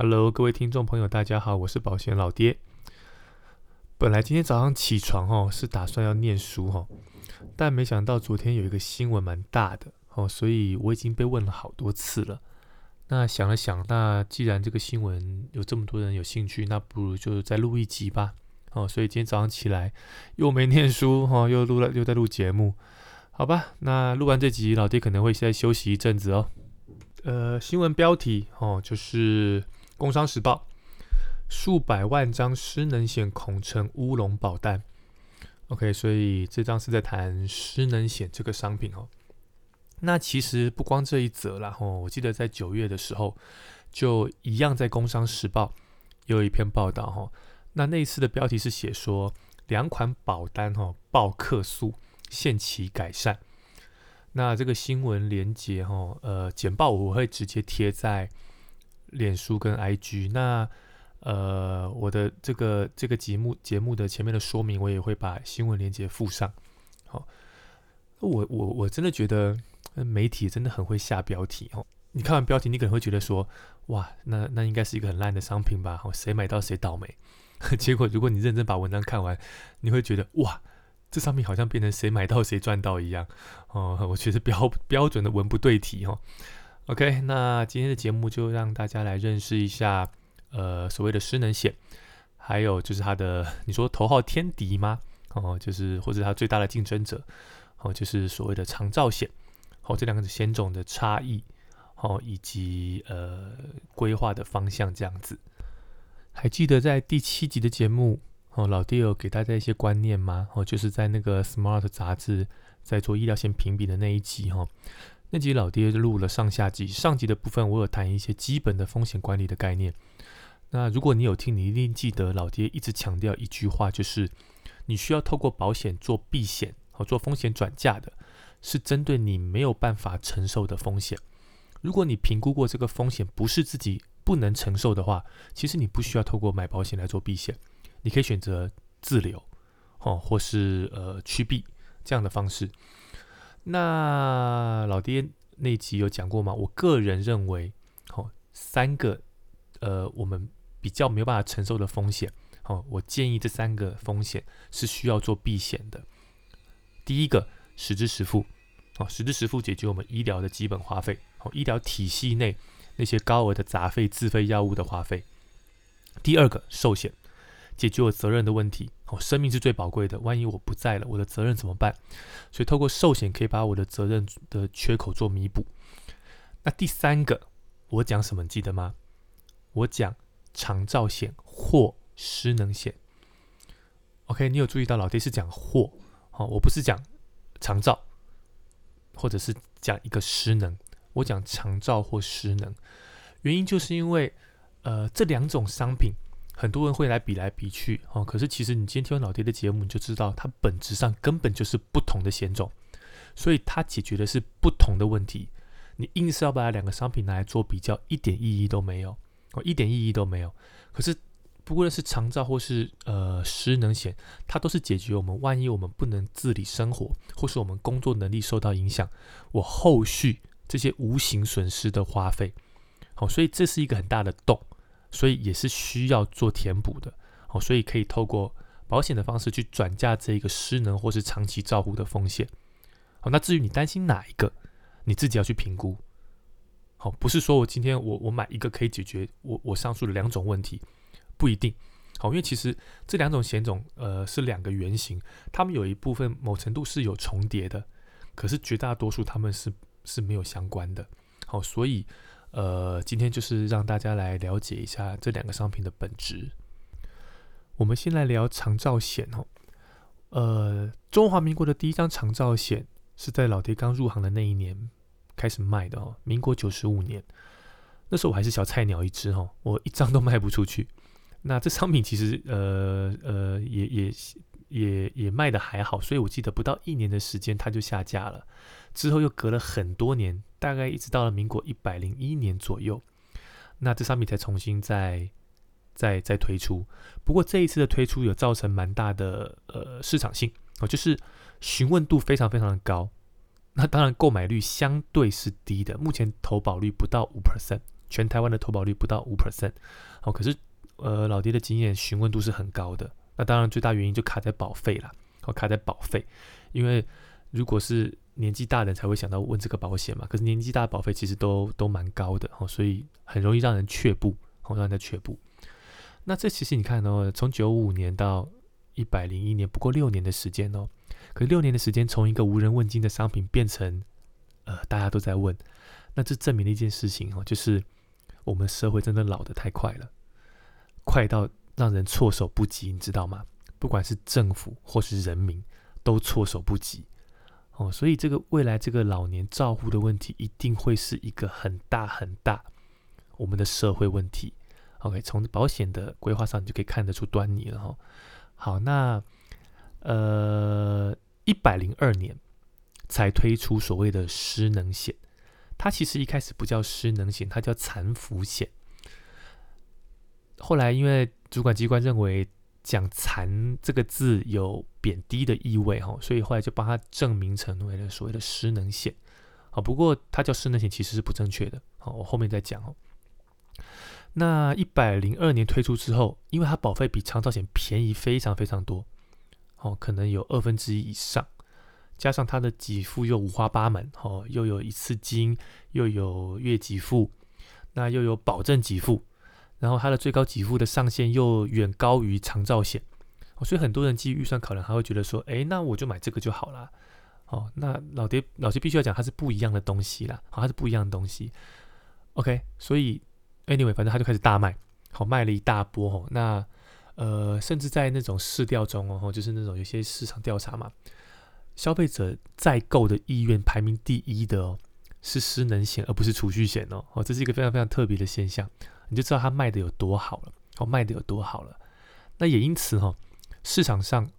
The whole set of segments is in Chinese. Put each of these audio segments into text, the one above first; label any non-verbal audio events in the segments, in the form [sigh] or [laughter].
Hello，各位听众朋友，大家好，我是保险老爹。本来今天早上起床哦，是打算要念书哈，但没想到昨天有一个新闻蛮大的哦，所以我已经被问了好多次了。那想了想，那既然这个新闻有这么多人有兴趣，那不如就再录一集吧。哦，所以今天早上起来又没念书哈，又录了又在录节目，好吧。那录完这集，老爹可能会再休息一阵子哦。呃，新闻标题哦，就是《工商时报》数百万张失能险恐成乌龙保单。OK，所以这张是在谈失能险这个商品哦。那其实不光这一则啦，哦，我记得在九月的时候，就一样在《工商时报》有一篇报道哈。那那一次的标题是写说两款保单哈报客诉限期改善。那这个新闻连接哈，呃，简报我会直接贴在脸书跟 IG。那呃，我的这个这个节目节目的前面的说明，我也会把新闻链接附上。好，我我我真的觉得媒体真的很会下标题哦。你看完标题，你可能会觉得说，哇，那那应该是一个很烂的商品吧？哦，谁买到谁倒霉。[laughs] 结果如果你认真把文章看完，你会觉得哇。这上面好像变成谁买到谁赚到一样哦，我觉得标标准的文不对题哦。OK，那今天的节目就让大家来认识一下，呃，所谓的失能险，还有就是它的，你说头号天敌吗？哦，就是或者它最大的竞争者，哦，就是所谓的长照险，哦，这两个险种的差异，哦，以及呃规划的方向这样子。还记得在第七集的节目？哦，老爹有给大家一些观念吗？哦，就是在那个 Smart 杂志在做医疗险评比的那一集哈，那集老爹录了上下集，上集的部分我有谈一些基本的风险管理的概念。那如果你有听，你一定记得老爹一直强调一句话，就是你需要透过保险做避险和做风险转嫁的，是针对你没有办法承受的风险。如果你评估过这个风险不是自己不能承受的话，其实你不需要透过买保险来做避险。你可以选择自留，哦，或是呃趋避这样的方式。那老爹那集有讲过吗？我个人认为，哦，三个呃我们比较没有办法承受的风险，哦，我建议这三个风险是需要做避险的。第一个，实支实付，哦，实支实付解决我们医疗的基本花费，哦，医疗体系内那些高额的杂费、自费药物的花费。第二个，寿险。解决我责任的问题，哦，生命是最宝贵的，万一我不在了，我的责任怎么办？所以透过寿险可以把我的责任的缺口做弥补。那第三个，我讲什么记得吗？我讲长照险或失能险。OK，你有注意到老爹是讲或，哦，我不是讲长照，或者是讲一个失能，我讲长照或失能，原因就是因为，呃，这两种商品。很多人会来比来比去哦，可是其实你今天听完老爹的节目，你就知道它本质上根本就是不同的险种，所以它解决的是不同的问题。你硬是要把两个商品拿来做比较，一点意义都没有哦，一点意义都没有。可是不论是长照或是呃失能险，它都是解决我们万一我们不能自理生活，或是我们工作能力受到影响，我后续这些无形损失的花费。好，所以这是一个很大的洞。所以也是需要做填补的，哦，所以可以透过保险的方式去转嫁这一个失能或是长期照护的风险，好，那至于你担心哪一个，你自己要去评估，好，不是说我今天我我买一个可以解决我我上述的两种问题，不一定，好，因为其实这两种险种呃是两个原型，它们有一部分某程度是有重叠的，可是绝大多数它们是是没有相关的，好，所以。呃，今天就是让大家来了解一下这两个商品的本质。我们先来聊长照险哦。呃，中华民国的第一张长照险是在老爹刚入行的那一年开始卖的哦，民国九十五年。那时候我还是小菜鸟一只哦，我一张都卖不出去。那这商品其实呃呃也也也也卖的还好，所以我记得不到一年的时间它就下架了。之后又隔了很多年，大概一直到了民国一百零一年左右，那这商品才重新再再再推出。不过这一次的推出有造成蛮大的呃市场性哦，就是询问度非常非常的高。那当然购买率相对是低的，目前投保率不到五 percent 全台湾的投保率不到五 percent，哦，可是呃老爹的经验询问度是很高的。那当然最大原因就卡在保费啦，哦，卡在保费，因为如果是年纪大的人才会想到问这个保险嘛，可是年纪大的保费其实都都蛮高的，哦，所以很容易让人却步，哦，让人家却步。那这其实你看哦，从九五年到一百零一年，不过六年的时间哦。可六年的时间，从一个无人问津的商品变成，呃，大家都在问，那这证明了一件事情哦，就是我们社会真的老得太快了，快到让人措手不及，你知道吗？不管是政府或是人民，都措手不及哦。所以这个未来这个老年照护的问题，一定会是一个很大很大我们的社会问题。OK，从保险的规划上，你就可以看得出端倪了哈。好，那。呃，一百零二年才推出所谓的失能险，它其实一开始不叫失能险，它叫残服险。后来因为主管机关认为讲“残”这个字有贬低的意味哈，所以后来就帮它证明成为了所谓的失能险。好，不过它叫失能险其实是不正确的。好，我后面再讲哦。那一百零二年推出之后，因为它保费比长照险便宜非常非常多。哦，可能有二分之一以上，加上它的给付又五花八门，哦，又有一次金，又有月给付，那又有保证给付，然后它的最高给付的上限又远高于长照险，哦，所以很多人基于预算考量，他会觉得说，哎，那我就买这个就好了，哦，那老爹老爹必须要讲，它是不一样的东西啦，好，它是不一样的东西，OK，所以 anyway，反正他就开始大卖，好，卖了一大波，哦，那。呃，甚至在那种市调中哦，就是那种有些市场调查嘛，消费者在购的意愿排名第一的哦，是失能险而不是储蓄险哦，哦，这是一个非常非常特别的现象，你就知道它卖的有多好了，哦，卖的有多好了。那也因此哈，市场上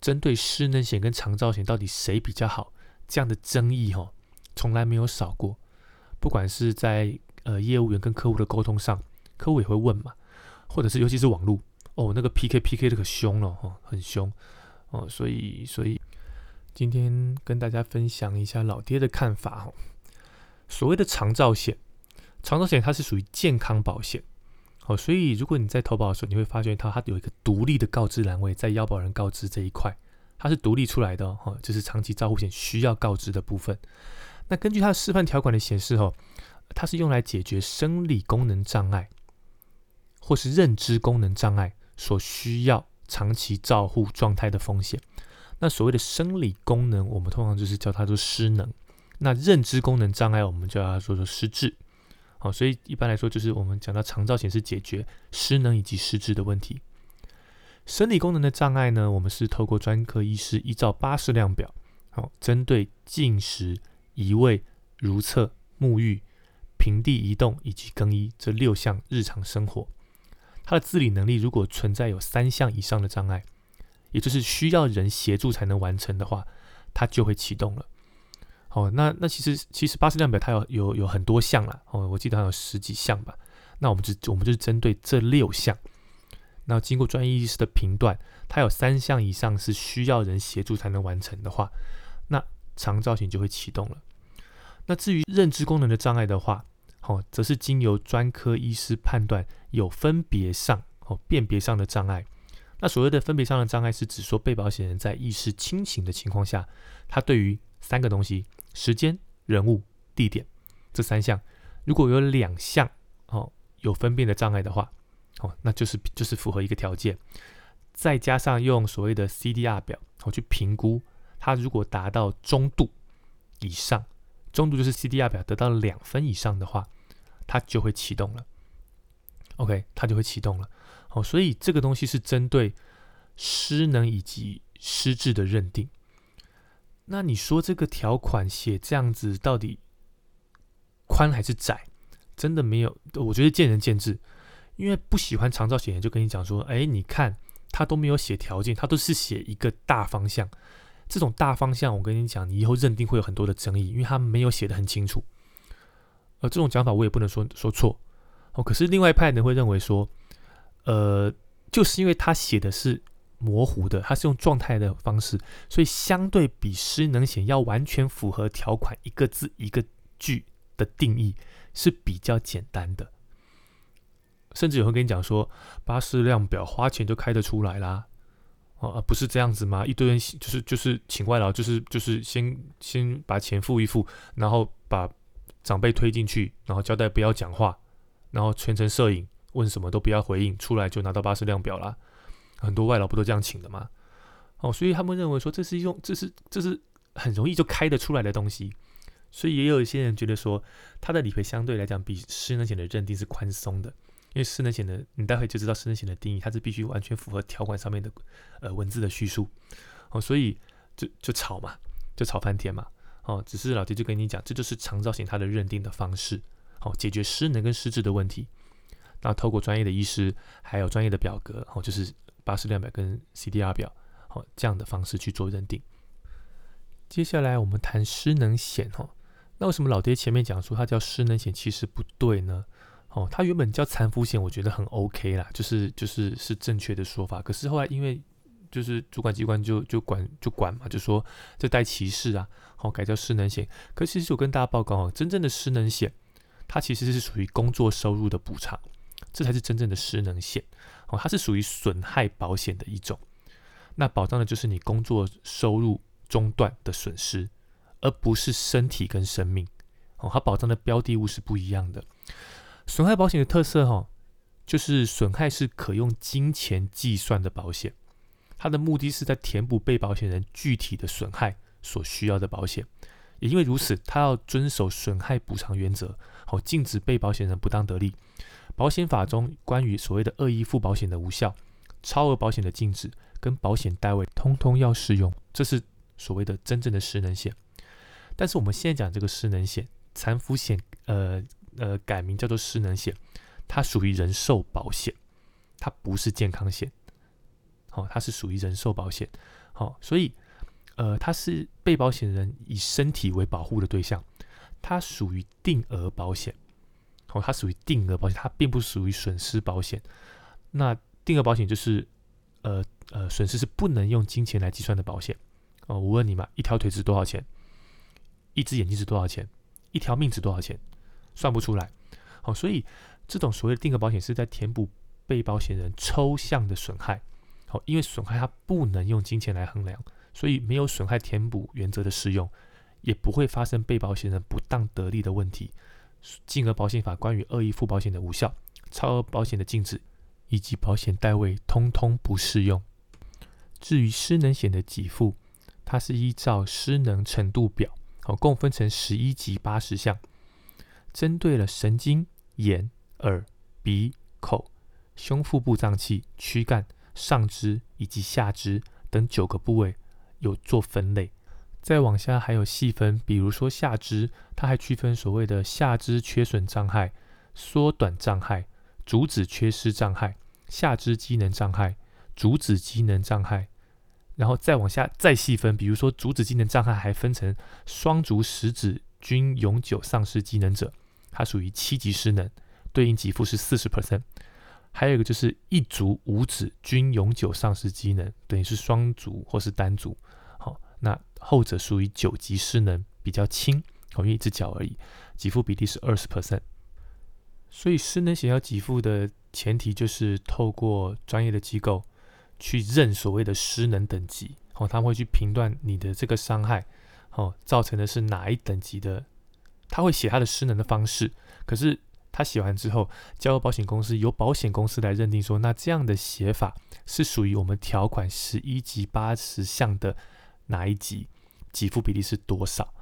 针对失能险跟长照险到底谁比较好这样的争议哈，从来没有少过。不管是在呃业务员跟客户的沟通上，客户也会问嘛，或者是尤其是网络。哦，那个 PK PK 的可凶了哈，很凶哦，所以所以今天跟大家分享一下老爹的看法哈。所谓的长照险，长寿险它是属于健康保险哦，所以如果你在投保的时候，你会发现它它有一个独立的告知栏位，在腰保人告知这一块，它是独立出来的哦，就是长期照护险需要告知的部分。那根据它的示范条款的显示哦，它是用来解决生理功能障碍或是认知功能障碍。所需要长期照护状态的风险，那所谓的生理功能，我们通常就是叫它做失能；那认知功能障碍，我们叫它做做失智。好，所以一般来说，就是我们讲到肠造显是解决失能以及失智的问题。生理功能的障碍呢，我们是透过专科医师依照巴氏量表，好，针对进食、移位、如厕、沐浴、平地移动以及更衣这六项日常生活。他的自理能力如果存在有三项以上的障碍，也就是需要人协助才能完成的话，它就会启动了。哦，那那其实其实巴氏量表它有有有很多项了，哦，我记得还有十几项吧。那我们就我们就是针对这六项，那经过专业医师的评断，它有三项以上是需要人协助才能完成的话，那长照型就会启动了。那至于认知功能的障碍的话，哦，则是经由专科医师判断有分别上哦辨别上的障碍。那所谓的分别上的障碍，是指说被保险人在意识清醒的情况下，他对于三个东西：时间、人物、地点这三项，如果有两项哦有分辨的障碍的话，哦，那就是就是符合一个条件。再加上用所谓的 CDR 表哦去评估，他如果达到中度以上，中度就是 CDR 表得到两分以上的话。它就会启动了，OK，它就会启动了。哦，所以这个东西是针对失能以及失智的认定。那你说这个条款写这样子到底宽还是窄？真的没有，我觉得见仁见智。因为不喜欢长照险人就跟你讲说，哎，你看他都没有写条件，他都是写一个大方向。这种大方向，我跟你讲，你以后认定会有很多的争议，因为他没有写的很清楚。呃，这种讲法我也不能说说错哦。可是另外一派呢会认为说，呃，就是因为他写的是模糊的，它是用状态的方式，所以相对比失能险要完全符合条款一个字一个句的定义，是比较简单的。甚至有人跟你讲说，巴士量表花钱就开得出来啦，哦，不是这样子吗？一堆人就是就是请外劳，就是就是先先把钱付一付，然后把长辈推进去，然后交代不要讲话，然后全程摄影，问什么都不要回应，出来就拿到巴士量表啦。很多外劳不都这样请的吗？哦，所以他们认为说这是一种，这是这是很容易就开得出来的东西。所以也有一些人觉得说，他的理赔相对来讲比失能险的认定是宽松的。因为失能险的，你待会就知道失能险的定义，它是必须完全符合条款上面的呃文字的叙述哦，所以就就吵嘛，就吵翻天嘛哦。只是老爹就跟你讲，这就是长照险它的认定的方式，好解决失能跟失智的问题。那透过专业的医师，还有专业的表格，哦，就是巴氏量表跟 CDR 表，好这样的方式去做认定。接下来我们谈失能险哈，那为什么老爹前面讲说它叫失能险，其实不对呢？哦，它原本叫残服险，我觉得很 OK 啦，就是就是是正确的说法。可是后来因为就是主管机关就就管就管嘛，就说这带歧视啊，好改叫失能险。可其实我跟大家报告哦，真正的失能险，它其实是属于工作收入的补偿，这才是真正的失能险。哦，它是属于损害保险的一种，那保障的就是你工作收入中断的损失，而不是身体跟生命。哦，它保障的标的物是不一样的。损害保险的特色，哈，就是损害是可用金钱计算的保险，它的目的是在填补被保险人具体的损害所需要的保险。也因为如此，它要遵守损害补偿原则，好，禁止被保险人不当得利。保险法中关于所谓的恶意付保险的无效、超额保险的禁止跟保险单位，通通要适用。这是所谓的真正的失能险。但是我们现在讲这个失能险、残服险，呃。呃，改名叫做失能险，它属于人寿保险，它不是健康险。好，它是属于人寿保险。好，所以呃，它是被保险人以身体为保护的对象，它属于定额保险。好，它属于定额保险，它并不属于损失保险。那定额保险就是呃呃，损失是不能用金钱来计算的保险。哦，我问你嘛，一条腿值多少钱？一只眼睛值多少钱？一条命值多少钱？算不出来，好，所以这种所谓的定额保险是在填补被保险人抽象的损害，好，因为损害它不能用金钱来衡量，所以没有损害填补原则的适用，也不会发生被保险人不当得利的问题。金额保险法关于恶意付保险的无效、超额保险的禁止以及保险代位，通通不适用。至于失能险的给付，它是依照失能程度表，哦，共分成十一级八十项。针对了神经、眼、耳、鼻、口、胸腹部脏器、躯干、上肢以及下肢等九个部位有做分类，再往下还有细分，比如说下肢，它还区分所谓的下肢缺损障碍、缩短障碍、足趾缺失障碍、下肢机能障碍、足趾机能障碍，然后再往下再细分，比如说足趾机能障碍还分成双足食指均永久丧失机能者。它属于七级失能，对应给付是四十 percent。还有一个就是一足五指均永久丧失机能，等于是双足或是单足。好，那后者属于九级失能，比较轻，因为一只脚而已，给付比例是二十 percent。所以失能险要给付的前提就是透过专业的机构去认所谓的失能等级，哦，他们会去评断你的这个伤害，哦，造成的是哪一等级的。他会写他的失能的方式，可是他写完之后交由保险公司，由保险公司来认定说，那这样的写法是属于我们条款十一级八十项的哪一级，给付比例是多少？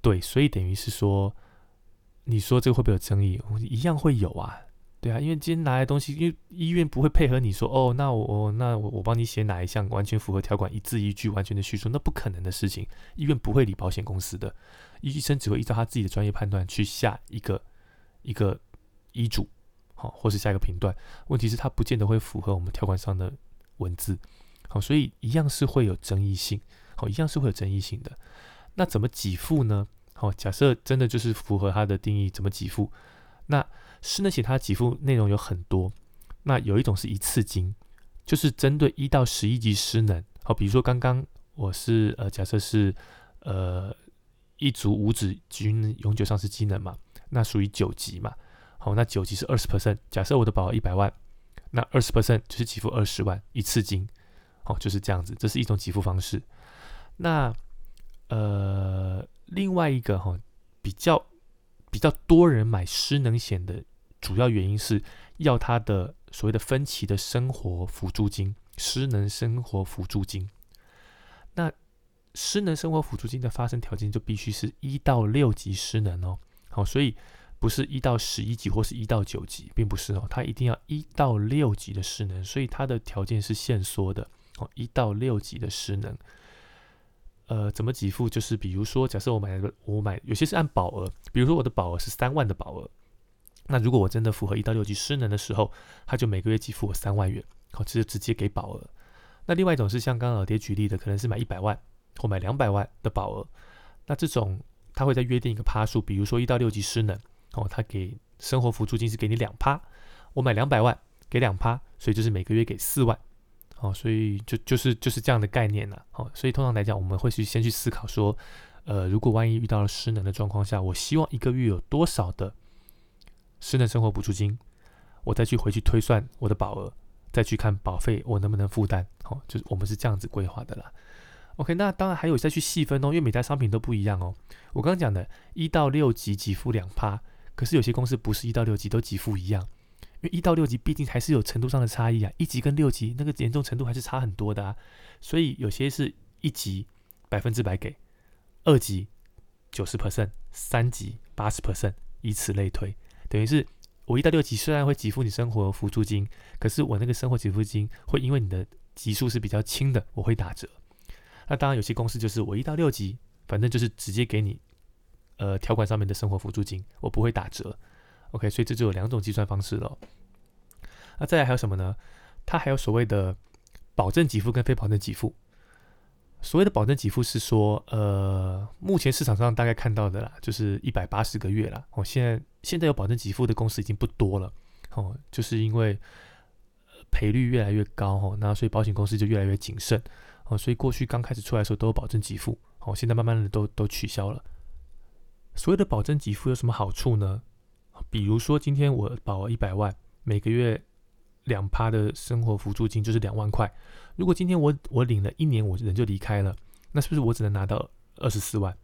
对，所以等于是说，你说这个会不会有争议？一样会有啊。对啊，因为今天拿来东西，因为医院不会配合你说，哦，那我那我我帮你写哪一项完全符合条款，一字一句完全的叙述，那不可能的事情，医院不会理保险公司的，医生只会依照他自己的专业判断去下一个一个医嘱，好，或是下一个评断。问题是，他不见得会符合我们条款上的文字，好，所以一样是会有争议性，好，一样是会有争议性的。那怎么给付呢？好，假设真的就是符合他的定义，怎么给付？那失能险它给付内容有很多，那有一种是一次金，就是针对一到十一级失能，好，比如说刚刚我是呃假设是呃一组五指均永久丧失机能嘛，那属于九级嘛。好，那九级是二十 percent。假设我的保额一百万，那二十 percent 就是给付二十万一次金。好，就是这样子，这是一种给付方式。那呃，另外一个哈，比较比较多人买失能险的主要原因是要他的所谓的分期的生活辅助金，失能生活辅助金。那失能生活辅助金的发生条件就必须是一到六级失能哦。好，所以不是一到十一级或是一到九级，并不是哦，它一定要一到六级的失能，所以它的条件是限缩的哦，一到六级的失能。呃，怎么给付？就是比如说，假设我买了，我买有些是按保额，比如说我的保额是三万的保额，那如果我真的符合一到六级失能的时候，他就每个月给付我三万元，好，这就直接给保额。那另外一种是像刚刚老爹举例的，可能是买一百万或买两百万的保额，那这种他会再约定一个趴数，比如说一到六级失能，哦，他给生活辅助金是给你两趴，我买两百万给两趴，所以就是每个月给四万。哦，所以就就是就是这样的概念了。哦，所以通常来讲，我们会去先去思考说，呃，如果万一遇到了失能的状况下，我希望一个月有多少的失能生活补助金，我再去回去推算我的保额，再去看保费我能不能负担。哦，就是我们是这样子规划的啦。OK，那当然还有再去细分哦，因为每家商品都不一样哦。我刚刚讲的一到六级给付两趴，可是有些公司不是一到六级都给付一样。因为一到六级毕竟还是有程度上的差异啊，一级跟六级那个严重程度还是差很多的啊，所以有些是一级百分之百给，二级九十 percent，三级八十 percent，以此类推，等于是我一到六级虽然会给付你生活辅助金，可是我那个生活给付金会因为你的级数是比较轻的，我会打折。那当然有些公司就是我一到六级，反正就是直接给你呃条款上面的生活辅助金，我不会打折。OK，所以这就有两种计算方式了。那再来还有什么呢？它还有所谓的保证给付跟非保证给付。所谓的保证给付是说，呃，目前市场上大概看到的啦，就是一百八十个月啦。哦，现在现在有保证给付的公司已经不多了。哦，就是因为赔率越来越高，哦，那所以保险公司就越来越谨慎。哦，所以过去刚开始出来的时候都有保证给付，哦，现在慢慢的都都取消了。所谓的保证给付有什么好处呢？比如说，今天我保一百万，每个月两趴的生活辅助金就是两万块。如果今天我我领了一年，我人就离开了，那是不是我只能拿到二十四万？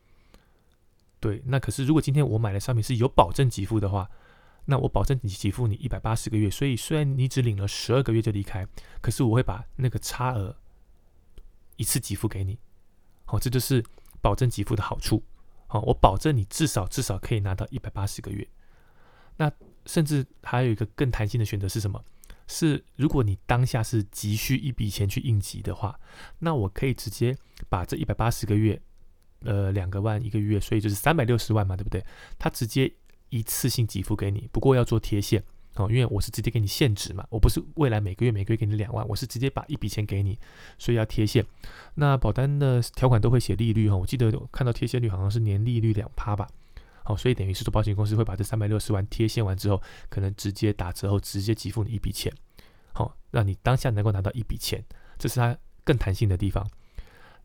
对，那可是如果今天我买的商品是有保证给付的话，那我保证你给付你一百八十个月，所以虽然你只领了十二个月就离开，可是我会把那个差额一次给付给你。好，这就是保证给付的好处。好，我保证你至少至少可以拿到一百八十个月。那甚至还有一个更弹性的选择是什么？是如果你当下是急需一笔钱去应急的话，那我可以直接把这一百八十个月，呃，两个万一个月，所以就是三百六十万嘛，对不对？他直接一次性给付给你，不过要做贴现哦，因为我是直接给你现值嘛，我不是未来每个月每个月给你两万，我是直接把一笔钱给你，所以要贴现。那保单的条款都会写利率哈，我记得看到贴现率好像是年利率两趴吧。好，所以等于是说，保险公司会把这三百六十万贴现完之后，可能直接打折后直接给付你一笔钱，好，让你当下能够拿到一笔钱，这是它更弹性的地方。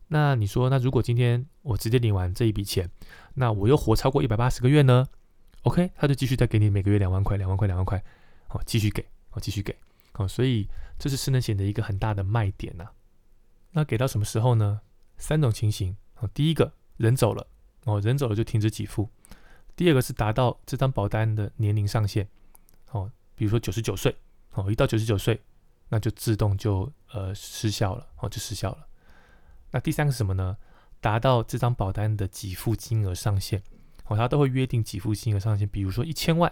那你说，那如果今天我直接领完这一笔钱，那我又活超过一百八十个月呢？OK，他就继续再给你每个月两万块，两万块，两万块，好，继续给，好，继续给，好，所以这是失能险的一个很大的卖点呐。那给到什么时候呢？三种情形，好，第一个人走了，哦，人走了就停止给付。第二个是达到这张保单的年龄上限，哦，比如说九十九岁，哦，一到九十九岁，那就自动就呃失效了，哦，就失效了。那第三个是什么呢？达到这张保单的给付金额上限，哦，它都会约定给付金额上限，比如说一千万，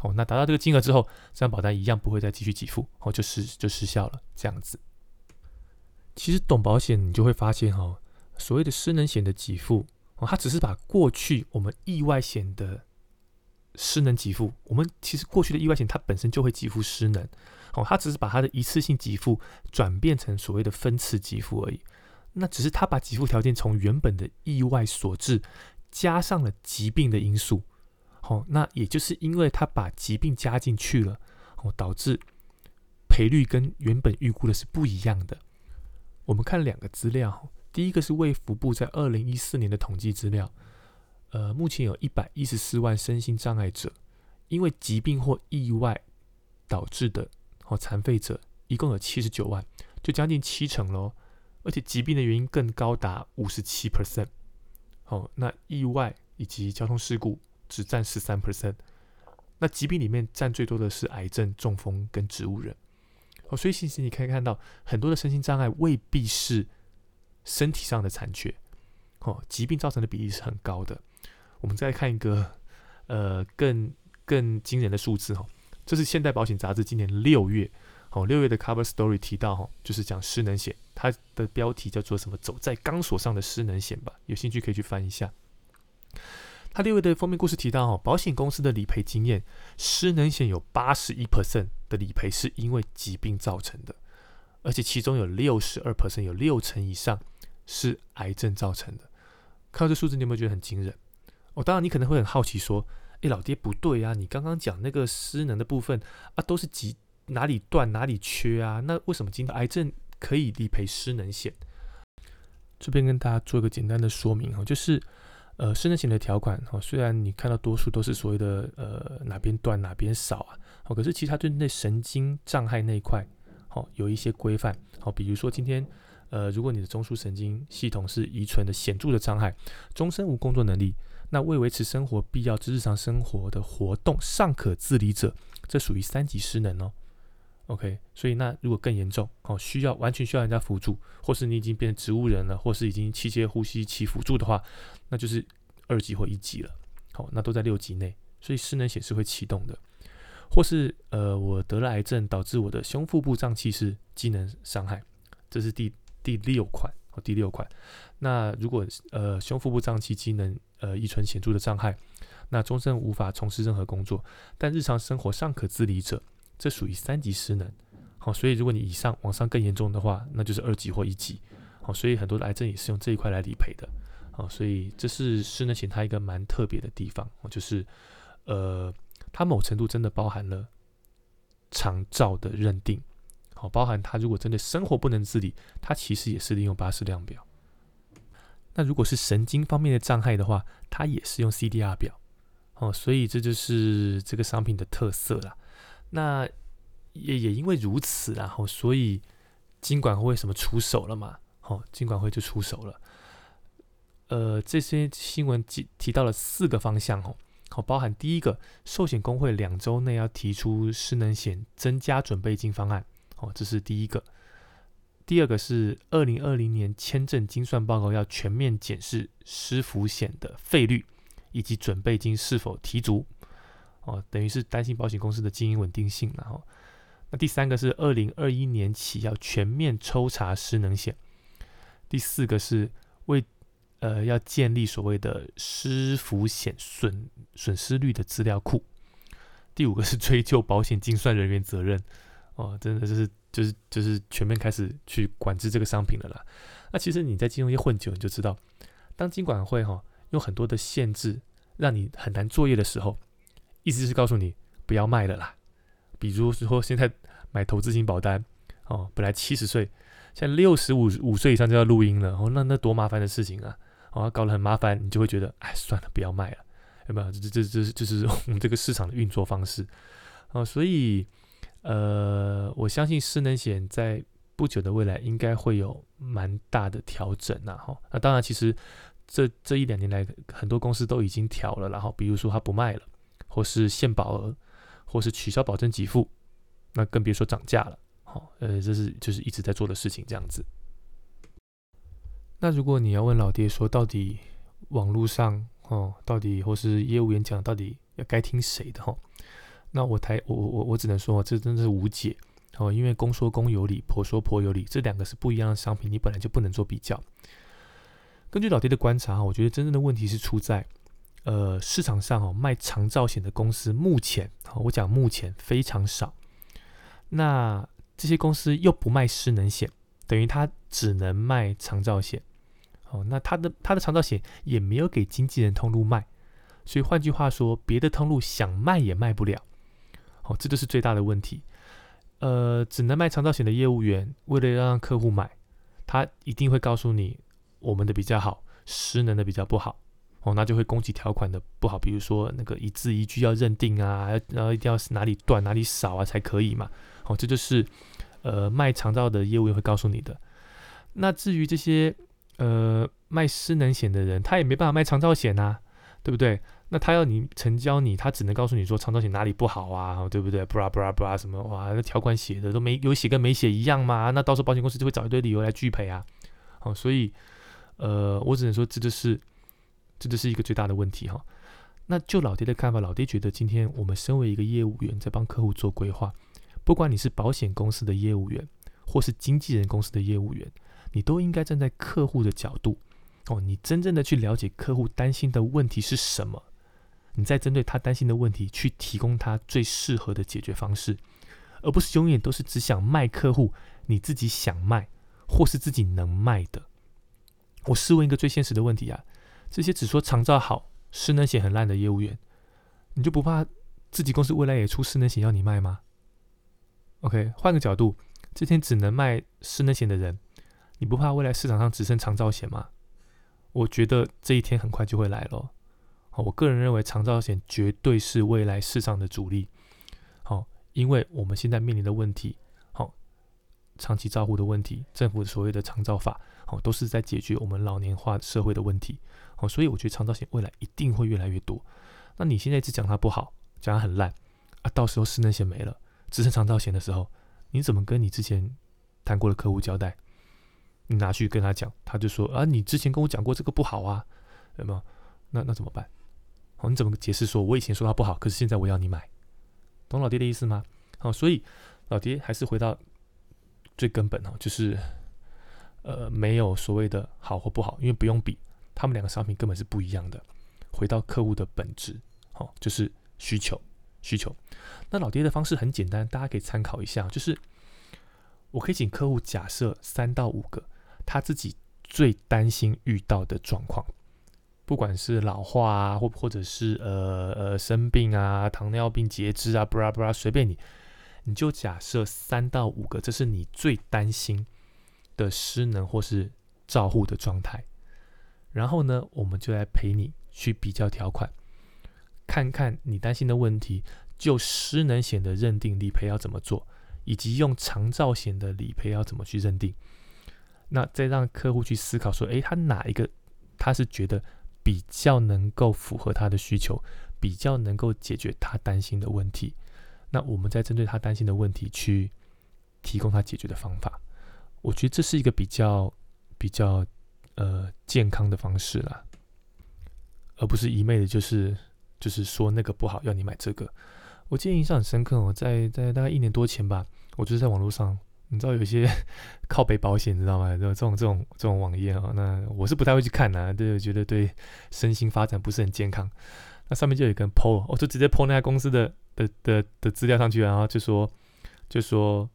哦，那达到这个金额之后，这张保单一样不会再继续给付，哦，就失就失效了，这样子。其实懂保险，你就会发现，哈，所谓的失能险的给付。哦，它只是把过去我们意外险的失能给付，我们其实过去的意外险它本身就会给付失能，哦，它只是把它的一次性给付转变成所谓的分次给付而已。那只是它把给付条件从原本的意外所致加上了疾病的因素，好，那也就是因为它把疾病加进去了，哦，导致赔率跟原本预估的是不一样的。我们看两个资料。第一个是卫福部在二零一四年的统计资料，呃，目前有一百一十四万身心障碍者，因为疾病或意外导致的哦残废者一共有七十九万，就将近七成喽。而且疾病的原因更高达五十七 percent。哦，那意外以及交通事故只占十三 percent。那疾病里面占最多的是癌症、中风跟植物人。哦，所以其实你可以看到很多的身心障碍未必是身体上的残缺。哦，疾病造成的比例是很高的。我们再看一个呃更更惊人的数字哈，这是现代保险杂志今年六月哦六月的 cover story 提到哈，就是讲失能险，它的标题叫做什么？走在钢索上的失能险吧。有兴趣可以去翻一下。它六月的封面故事提到哈，保险公司的理赔经验，失能险有八十一 percent 的理赔是因为疾病造成的，而且其中有六十二 percent 有六成以上是癌症造成的。看到这数字，你有没有觉得很惊人？哦，当然你可能会很好奇，说，诶，老爹不对啊，你刚刚讲那个失能的部分啊，都是几哪里断哪里缺啊？那为什么今天癌症可以理赔失能险？这边跟大家做一个简单的说明哈，就是呃，失能险的条款哈，虽然你看到多数都是所谓的呃哪边断哪边少啊，哦，可是其实它对那神经障碍那一块，好有一些规范，好，比如说今天。呃，如果你的中枢神经系统是遗传的显著的障碍，终身无工作能力，那为维持生活必要之日常生活的活动尚可自理者，这属于三级失能哦。OK，所以那如果更严重哦，需要完全需要人家辅助，或是你已经变成植物人了，或是已经器械呼吸器辅助的话，那就是二级或一级了。好，那都在六级内，所以失能显示会启动的，或是呃，我得了癌症，导致我的胸腹部脏器是机能伤害，这是第。第六款哦，第六款。那如果呃胸腹部脏器机能呃遗传显著的障碍，那终身无法从事任何工作，但日常生活尚可自理者，这属于三级失能。好，所以如果你以上往上更严重的话，那就是二级或一级。好，所以很多的癌症也是用这一块来理赔的。好，所以这是失能险它一个蛮特别的地方，就是呃它某程度真的包含了长照的认定。好，包含他如果真的生活不能自理，他其实也是利用巴氏量表。那如果是神经方面的障碍的话，他也是用 CDR 表。哦，所以这就是这个商品的特色啦。那也也因为如此，然后所以金管会为什么出手了嘛？哦，金管会就出手了。呃，这些新闻提提到了四个方向哦。好，包含第一个，寿险工会两周内要提出失能险增加准备金方案。哦，这是第一个。第二个是二零二零年签证精算报告要全面检视失福险的费率以及准备金是否提足。哦，等于是担心保险公司的经营稳定性。然后，那第三个是二零二一年起要全面抽查失能险。第四个是为呃要建立所谓的失福险损损失率的资料库。第五个是追究保险精算人员责任。哦，真的就是就是就是全面开始去管制这个商品了啦。那其实你在金融业混久，你就知道，当金管会哈有很多的限制，让你很难作业的时候，意思是告诉你不要卖了啦。比如说现在买投资型保单，哦，本来七十岁，现在六十五五岁以上就要录音了，哦，那那多麻烦的事情啊，哦，搞得很麻烦，你就会觉得，哎，算了，不要卖了，有没有？这这这这是我们这个市场的运作方式啊，所以。呃，我相信失能险在不久的未来应该会有蛮大的调整呐，哈。那当然，其实这这一两年来，很多公司都已经调了，然后比如说它不卖了，或是限保额，或是取消保证给付，那更别说涨价了，好，呃，这是就是一直在做的事情这样子。那如果你要问老爹说，到底网络上哦，到底或是业务员讲，到底要该听谁的哈？那我台我我我只能说，这真的是无解哦，因为公说公有理，婆说婆有理，这两个是不一样的商品，你本来就不能做比较。根据老爹的观察，我觉得真正的问题是出在，呃，市场上哦卖长照险的公司目前，我讲目前非常少。那这些公司又不卖失能险，等于他只能卖长照险。哦，那他的他的长照险也没有给经纪人通路卖，所以换句话说，别的通路想卖也卖不了。哦，这就是最大的问题。呃，只能卖长照险的业务员，为了让客户买，他一定会告诉你我们的比较好，失能的比较不好。哦，那就会攻击条款的不好，比如说那个一字一句要认定啊，然后一定要是哪里断哪里少啊才可以嘛。哦，这就是呃卖长照的业务员会告诉你的。那至于这些呃卖失能险的人，他也没办法卖长照险呐，对不对？那他要你成交你，他只能告诉你说长照险哪里不好啊，对不对？布拉布拉布拉什么哇，那条款写的都没有写跟没写一样嘛，那到时候保险公司就会找一堆理由来拒赔啊。好，所以呃，我只能说这就是这就是一个最大的问题哈。那就老爹的看法，老爹觉得今天我们身为一个业务员，在帮客户做规划，不管你是保险公司的业务员，或是经纪人公司的业务员，你都应该站在客户的角度哦，你真正的去了解客户担心的问题是什么。你再针对他担心的问题去提供他最适合的解决方式，而不是永远都是只想卖客户你自己想卖或是自己能卖的。我试问一个最现实的问题啊，这些只说长照好、失能险很烂的业务员，你就不怕自己公司未来也出失能险要你卖吗？OK，换个角度，这天只能卖失能险的人，你不怕未来市场上只剩长照险吗？我觉得这一天很快就会来了。我个人认为长照险绝对是未来市场的主力。好，因为我们现在面临的问题，好，长期照护的问题，政府所谓的长照法，好，都是在解决我们老年化社会的问题。好，所以我觉得长照险未来一定会越来越多。那你现在一直讲它不好，讲它很烂啊，到时候失能险没了，只剩长照险的时候，你怎么跟你之前谈过的客户交代？你拿去跟他讲，他就说啊，你之前跟我讲过这个不好啊，有没有？那那怎么办？你怎么解释说，我以前说它不好，可是现在我要你买，懂老爹的意思吗？好，所以老爹还是回到最根本哦，就是呃，没有所谓的好或不好，因为不用比，他们两个商品根本是不一样的。回到客户的本质，好，就是需求，需求。那老爹的方式很简单，大家可以参考一下，就是我可以请客户假设三到五个他自己最担心遇到的状况。不管是老化啊，或或者是呃呃生病啊，糖尿病、截肢啊，布拉布拉，随便你，你就假设三到五个，这是你最担心的失能或是照护的状态。然后呢，我们就来陪你去比较条款，看看你担心的问题，就失能险的认定理赔要怎么做，以及用长照险的理赔要怎么去认定。那再让客户去思考说，诶，他哪一个他是觉得。比较能够符合他的需求，比较能够解决他担心的问题。那我们再针对他担心的问题去提供他解决的方法。我觉得这是一个比较比较呃健康的方式啦，而不是一昧的就是就是说那个不好要你买这个。我记得印象很深刻，我在在大概一年多前吧，我就是在网络上。你知道有些 [laughs] 靠背保险，知道吗？这种这种这种网页啊，那我是不太会去看的，对，觉得对身心发展不是很健康。那上面就有一个 PO，我就直接 PO 那家公司的的的的资料上去，然后就说就说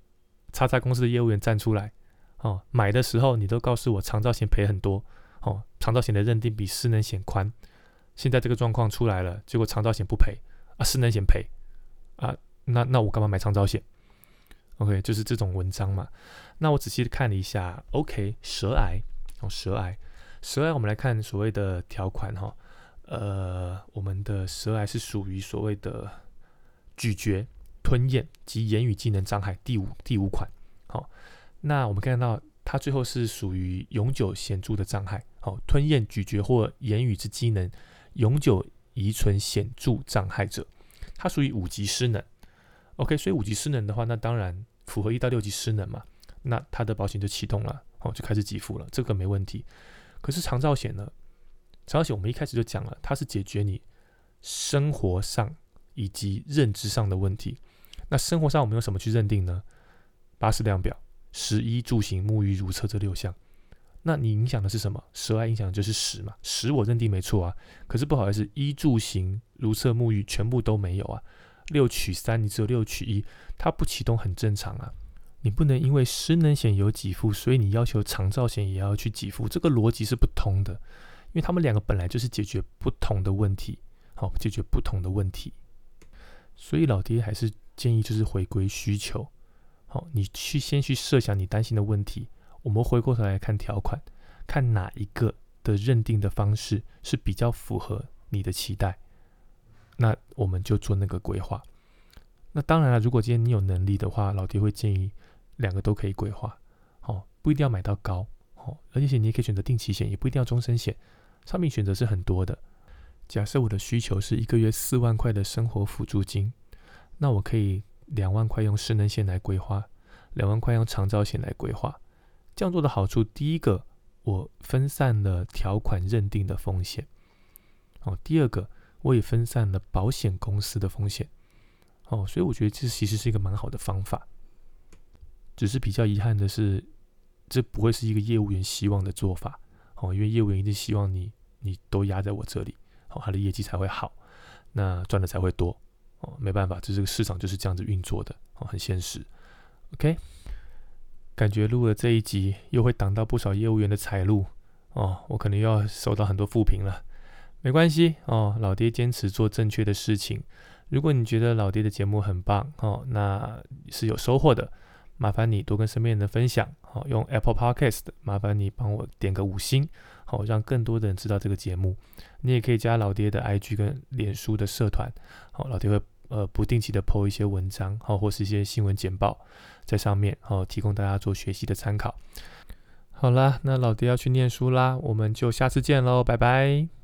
叉叉公司的业务员站出来，哦，买的时候你都告诉我长照险赔很多，哦，长照险的认定比失能险宽，现在这个状况出来了，结果长照险不赔啊，失能险赔啊，那那我干嘛买长照险？OK，就是这种文章嘛。那我仔细的看了一下，OK，舌癌哦，舌癌，舌癌，我们来看所谓的条款哈。呃，我们的舌癌是属于所谓的咀嚼、吞咽及言语技能障碍第五第五款。好，那我们看到它最后是属于永久显著的障碍。好，吞咽、咀嚼或言语之机能永久遗存显著障碍者，它属于五级失能。OK，所以五级失能的话，那当然符合一到六级失能嘛，那他的保险就启动了，哦，就开始给付了，这个没问题。可是长照险呢？长照险我们一开始就讲了，它是解决你生活上以及认知上的问题。那生活上我们用什么去认定呢？八十量表、食衣住行、沐浴如厕这六项。那你影响的是什么？舌癌影响的就是食嘛，食我认定没错啊。可是不好意思，衣住行如厕沐浴全部都没有啊。六取三，你只有六取一，它不启动很正常啊。你不能因为失能险有给付，所以你要求长照险也要去给付，这个逻辑是不通的。因为他们两个本来就是解决不同的问题，好，解决不同的问题。所以老爹还是建议就是回归需求，好，你去先去设想你担心的问题，我们回过头来看条款，看哪一个的认定的方式是比较符合你的期待，那我们就做那个规划。那当然了，如果今天你有能力的话，老爹会建议两个都可以规划。好，不一定要买到高，好，而且你也可以选择定期险，也不一定要终身险，商品选择是很多的。假设我的需求是一个月四万块的生活辅助金，那我可以两万块用失能险来规划，两万块用长照险来规划。这样做的好处，第一个，我分散了条款认定的风险，哦，第二个，我也分散了保险公司的风险，哦，所以我觉得这其实是一个蛮好的方法。只是比较遗憾的是，这不会是一个业务员希望的做法，哦，因为业务员一定希望你你都压在我这里。哦，他的业绩才会好，那赚的才会多哦。没办法，这这个市场就是这样子运作的哦，很现实。OK，感觉录了这一集又会挡到不少业务员的财路哦，我可能又要收到很多负评了。没关系哦，老爹坚持做正确的事情。如果你觉得老爹的节目很棒哦，那是有收获的。麻烦你多跟身边人分享，好用 Apple Podcast，麻烦你帮我点个五星，好让更多的人知道这个节目。你也可以加老爹的 IG 跟脸书的社团，好老爹会呃不定期的 po 一些文章，好或是一些新闻简报在上面，好提供大家做学习的参考。好啦，那老爹要去念书啦，我们就下次见喽，拜拜。